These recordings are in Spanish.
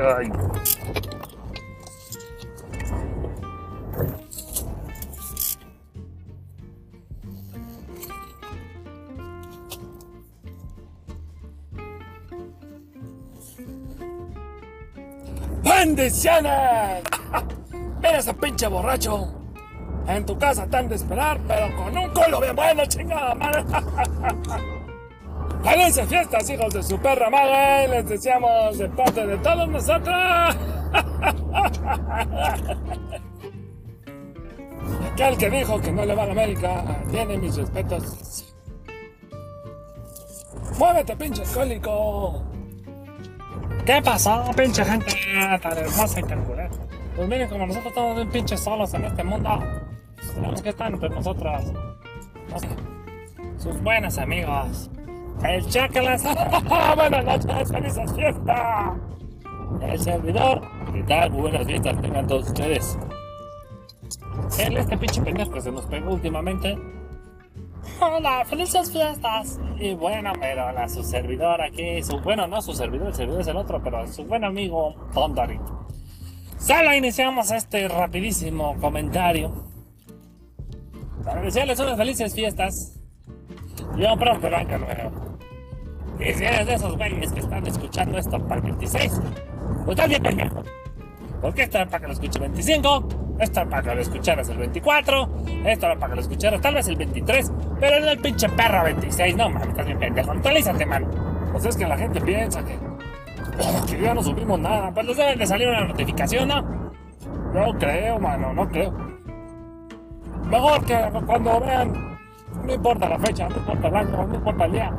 ay. ¡Bendiciones! Mira ese pinche borracho. En tu casa están de esperar, pero con un culo bien bueno, chingada madre. ¡Felices fiestas, hijos de su perra madre! Les deseamos de parte de todos nosotros. Aquel que dijo que no le va a la América tiene mis respetos. ¡Muévete, pinche alcohólico! ¿Qué pasó, pinche gente tan hermosa y tan culera? Pues miren, como nosotros estamos bien pinches solos en este mundo, tenemos que estar entre nosotros. No sé, sus buenos amigos. El Chacalas. Buenas noches, felices fiestas. El servidor. ¿Qué tal? Buenas fiestas tengan todos ustedes. Él, este pinche pendejo que se nos pegó últimamente. Hola, felices fiestas. Y bueno, pero su servidor aquí, su bueno, no su servidor, el servidor es el otro, pero su buen amigo Tondari. Solo iniciamos este rapidísimo comentario. Para desearles unas felices fiestas. Y un próspero nuevo. Y si eres de esos güeyes que están escuchando esto para el 26, pues estás bien pendejo. Porque esto es para que lo escuche el 25, esto es para que lo escucharas el 24, esto es para que lo escucharas tal vez el 23, pero no el pinche perro 26, no mames, estás bien pendejo, actualízate, mano. Pues es que la gente piensa que, que ya no subimos nada, pues les deben de salir una notificación, ¿no? No creo, mano, no creo. Mejor que cuando vean, no importa la fecha, no importa el año, no importa el día,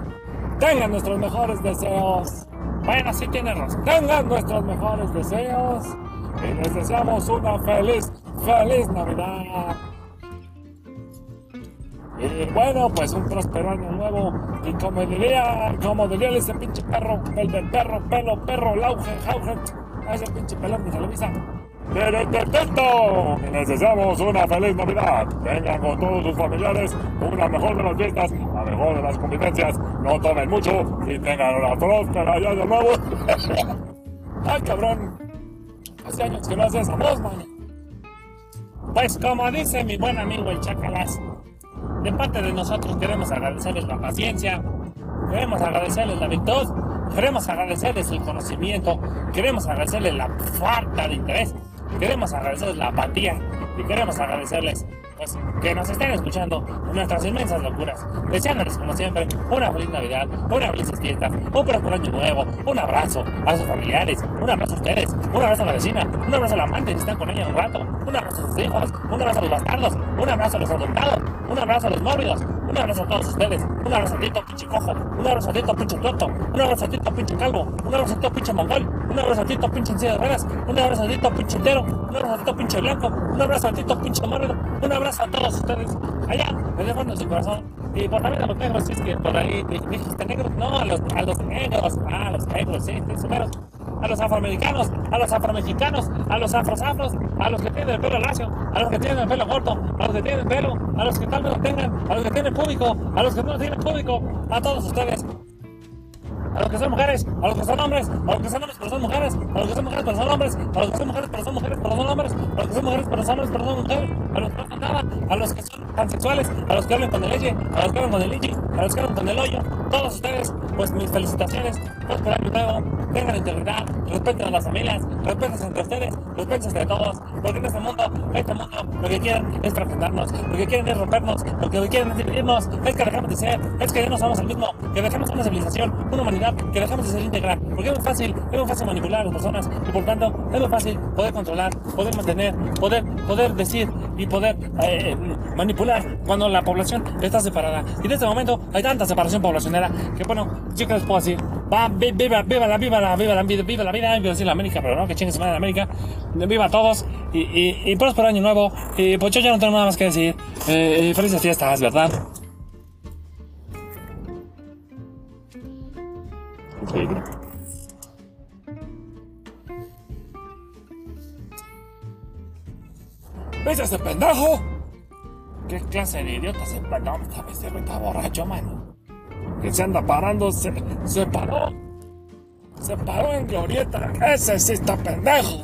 tengan nuestros mejores deseos. Bueno, sí tienen razón. Tengan nuestros mejores deseos. Y les deseamos una feliz, feliz Navidad. Y bueno, pues un próspero año nuevo. Y como diría, como diría ese pinche perro, el del perro, pelo, perro, lauge, jauge, ese pinche pelón de Televisa. ¡Perfecto! Y les deseamos una feliz Navidad. Vengan con todos sus familiares, una mejor de las fiestas, la mejor de las convivencias. No tomen mucho y tengan una próspera y año nuevo. ¡Ay, cabrón! Hace años que no haces esa voz, man. Pues como dice mi buen amigo el Chacalas, de parte de nosotros queremos agradecerles la paciencia, queremos agradecerles la virtud, queremos agradecerles el conocimiento, queremos agradecerles la falta de interés, queremos agradecerles la apatía. Y queremos agradecerles pues, que nos estén escuchando nuestras inmensas locuras, deseándoles como siempre una feliz Navidad, una feliz fiesta, un próspero año nuevo, un abrazo a sus familiares, un abrazo a ustedes, un abrazo a la vecina, un abrazo al amante si están con ella un rato, un abrazo a sus hijos, un abrazo a los bastardos, un abrazo a los adoptados, un abrazo a los mórbidos, un abrazo a todos ustedes, un abrazo a Tito pinche cojo, un abrazo a Tito pinche tuerto, un abrazo a Tito pinche calvo, un abrazo a Tito pinche mongol, un abrazo a Tito pinche en silla de ruedas, un abrazo a Tito pinche entero, un abrazo a Tito pinche blanco, un abrazo a Tito pinche mórbido, un abrazo a todos ustedes allá, desde el fondo de su corazón. Y por también a los negros, si es que por ahí dijiste negros, no, a los, a los negros, ah, a los negros, sí, a los afroamericanos, a los afromexicanos, a los afrosafros, a los que tienen el pelo lacio, a los que tienen el pelo corto, a los que tienen pelo, a los que tal vez lo tengan, a los que tienen público, a los que no tienen público, a todos ustedes. A los que son mujeres, a los que son hombres, a los que son hombres pero son mujeres, a los que son mujeres pero son hombres, a los que son mujeres pero son mujeres pero son hombres, a los que son mujeres pero son hombres pero son mujeres, a los que no son nada, a los que son pansexuales, a los que hablan con el leche, a los que hablan con el ichi, a los que hablan con el hoyo, todos ustedes, pues mis felicitaciones, pues por año nuevo, tengan integridad, respeten a las familias, respeten entre ustedes, respeten entre todos, porque en este mundo, este mundo, lo que quieren es fraccionarnos, lo que quieren es rompernos, lo que quieren es dividirnos, es que dejemos de ser, es que ya no somos el mismo, que dejemos una civilización, una humanidad, que dejemos de ser íntegra, porque es muy fácil, es muy fácil manipular a las personas, y por tanto, es muy fácil poder controlar, poder mantener, poder, poder decir y poder eh, manipular cuando la población está separada. Y en este momento hay tanta separación poblacionera que bueno, yo que les puedo decir, va, vi- viva, viva la, viva la, viva la, viva, viva la vida, iba a decir la América, pero no, que chingue madre la América, viva a todos, y, y, y próspero año nuevo, y pues yo ya no tengo nada más que decir, eh, y felices fiestas, ¿verdad? ¿Ves a ese pendejo? ¿Qué clase de idiota se paró? Esta vez está borracho, mano. Que se anda parando, se, se paró. se paró en Glorieta. Ese sí está pendejo.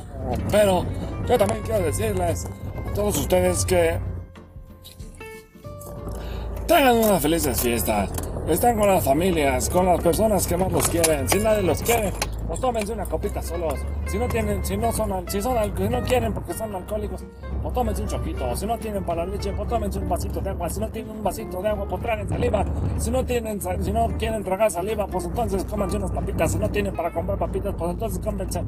Pero yo también quiero decirles a todos ustedes que tengan unas felices fiestas. Están con las familias, con las personas que más los quieren. Si nadie los quiere, pues tómense una copita solos. Si no tienen, si no son, si son, si no quieren porque son alcohólicos, pues tómense un choquito. Si no tienen para la leche, pues tómense un vasito de agua. Si no tienen un vasito de agua, pues traen saliva. Si no tienen, si no quieren tragar saliva, pues entonces cómense unas papitas. Si no tienen para comprar papitas, pues entonces cómense,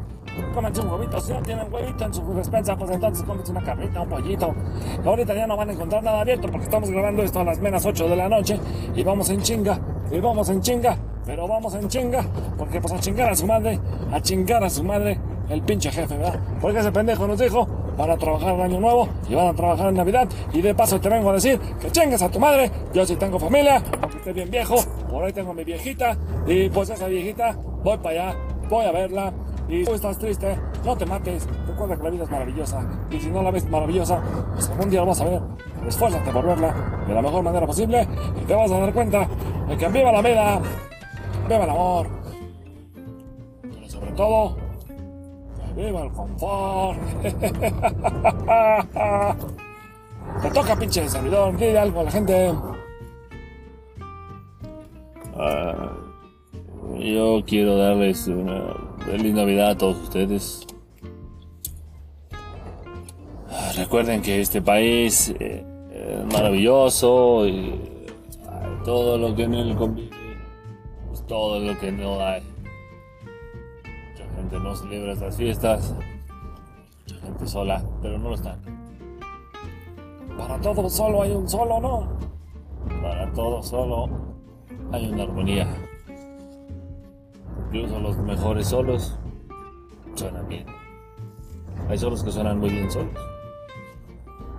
cómense un huevito. Si no tienen huevito en su despensa, pues entonces cómense una carrita, un pollito. ahorita ya no van a encontrar nada abierto porque estamos grabando esto a las menos 8 de la noche y vamos en chinga, y vamos en chinga pero vamos en chinga, porque pues a chingar a su madre, a chingar a su madre el pinche jefe, ¿verdad? Porque ese pendejo nos dijo, van a trabajar el año nuevo y van a trabajar en Navidad, y de paso te vengo a decir que chingas a tu madre, yo sí tengo familia, aunque esté bien viejo, por ahí tengo mi viejita, y pues esa viejita, voy para allá, voy a verla, y tú estás triste, no te mates, recuerda que la vida es maravillosa, y si no la ves maravillosa, pues algún día lo vas a ver, esfuérzate por verla de la mejor manera posible, y te vas a dar cuenta de que viva la vida, viva el amor, pero sobre todo, viva el confort. Te toca, pinche servidor, dile algo a la gente. Ah, yo quiero darles una feliz Navidad a todos ustedes. Ah, Recuerden que este país eh, es maravilloso y ah, todo lo que en él convive es todo lo que no hay. Gente no celebra estas fiestas, mucha gente sola, pero no lo están. Para todo solo hay un solo, ¿no? Para todo solo hay una armonía. Incluso los mejores solos suenan bien. Hay solos que suenan muy bien solos.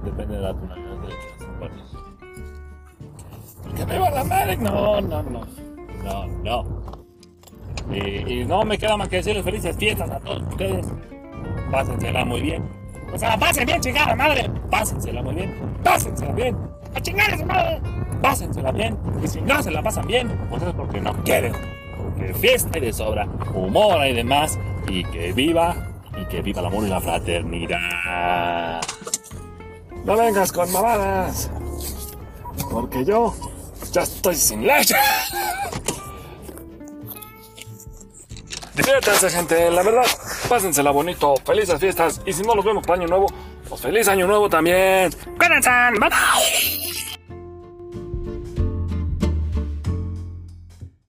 Depende de la tonalidad de las. Que viva la América. No, no, no. No, no. Y, no me queda más que decirles felices fiestas a todos ustedes. Pásensela muy bien. O sea, pasen bien, chingada madre. Pásensela muy bien. Pásensela bien. A chingar a su madre. Pásensela bien. Y si no se la pasan bien, pues es porque no quieren. Porque fiesta hay de sobra, humor hay de más. Y que viva, y que viva el amor y la fraternidad. No vengas con mamadas. Porque yo ya estoy sin leche. Diviértanse, gente. La verdad, pásensela bonito. Felices fiestas. Y si no los vemos para Año Nuevo, pues feliz Año Nuevo también. Cuídense. Bye.